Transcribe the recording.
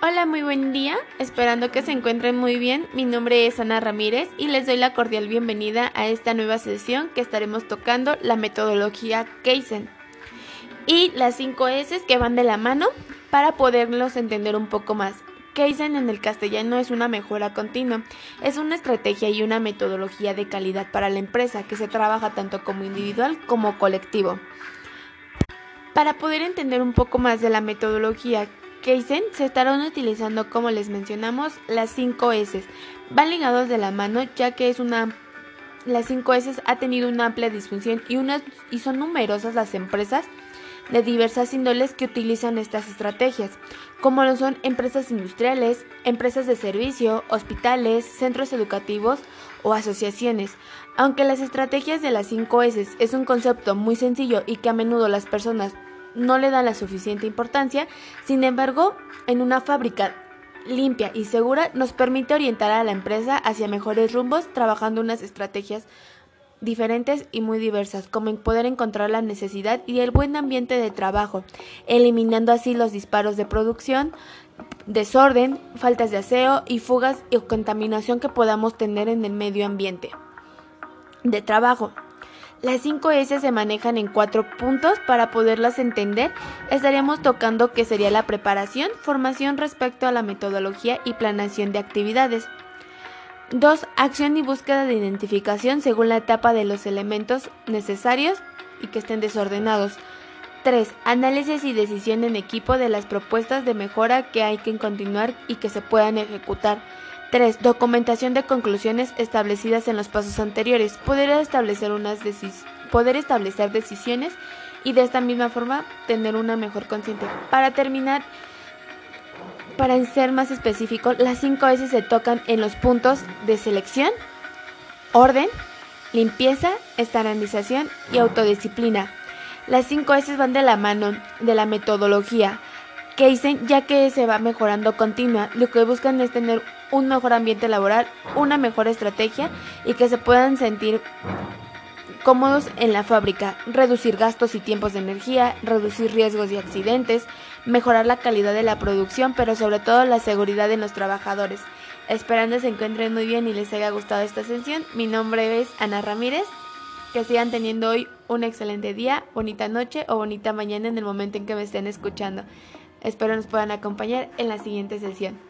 Hola, muy buen día. Esperando que se encuentren muy bien. Mi nombre es Ana Ramírez y les doy la cordial bienvenida a esta nueva sesión que estaremos tocando la metodología Kaizen y las 5 S que van de la mano para poderlos entender un poco más. Kaizen en el castellano es una mejora continua, es una estrategia y una metodología de calidad para la empresa que se trabaja tanto como individual como colectivo. Para poder entender un poco más de la metodología Kaizen se estarán utilizando, como les mencionamos, las 5 S. Van ligados de la mano ya que es una las 5 S ha tenido una amplia disfunción y, unas, y son numerosas las empresas de diversas índoles que utilizan estas estrategias, como lo son empresas industriales, empresas de servicio, hospitales, centros educativos o asociaciones. Aunque las estrategias de las 5 S es un concepto muy sencillo y que a menudo las personas no le dan la suficiente importancia, sin embargo, en una fábrica limpia y segura nos permite orientar a la empresa hacia mejores rumbos trabajando unas estrategias diferentes y muy diversas, como poder encontrar la necesidad y el buen ambiente de trabajo, eliminando así los disparos de producción, desorden, faltas de aseo y fugas y contaminación que podamos tener en el medio ambiente de trabajo. Las 5 S se manejan en cuatro puntos para poderlas entender. Estaríamos tocando que sería la preparación, formación respecto a la metodología y planeación de actividades. 2. Acción y búsqueda de identificación según la etapa de los elementos necesarios y que estén desordenados. 3. Análisis y decisión en equipo de las propuestas de mejora que hay que continuar y que se puedan ejecutar. 3. Documentación de conclusiones establecidas en los pasos anteriores. Poder establecer, unas poder establecer decisiones y de esta misma forma tener una mejor conciencia. Para terminar, para ser más específico, las 5 S se tocan en los puntos de selección, orden, limpieza, estandarización y autodisciplina. Las 5 S van de la mano de la metodología dicen ya que se va mejorando continua. Lo que buscan es tener un mejor ambiente laboral, una mejor estrategia y que se puedan sentir cómodos en la fábrica, reducir gastos y tiempos de energía, reducir riesgos y accidentes, mejorar la calidad de la producción, pero sobre todo la seguridad de los trabajadores. Esperando se encuentren muy bien y les haya gustado esta sesión. Mi nombre es Ana Ramírez. Que sigan teniendo hoy un excelente día, bonita noche o bonita mañana en el momento en que me estén escuchando. Espero nos puedan acompañar en la siguiente sesión.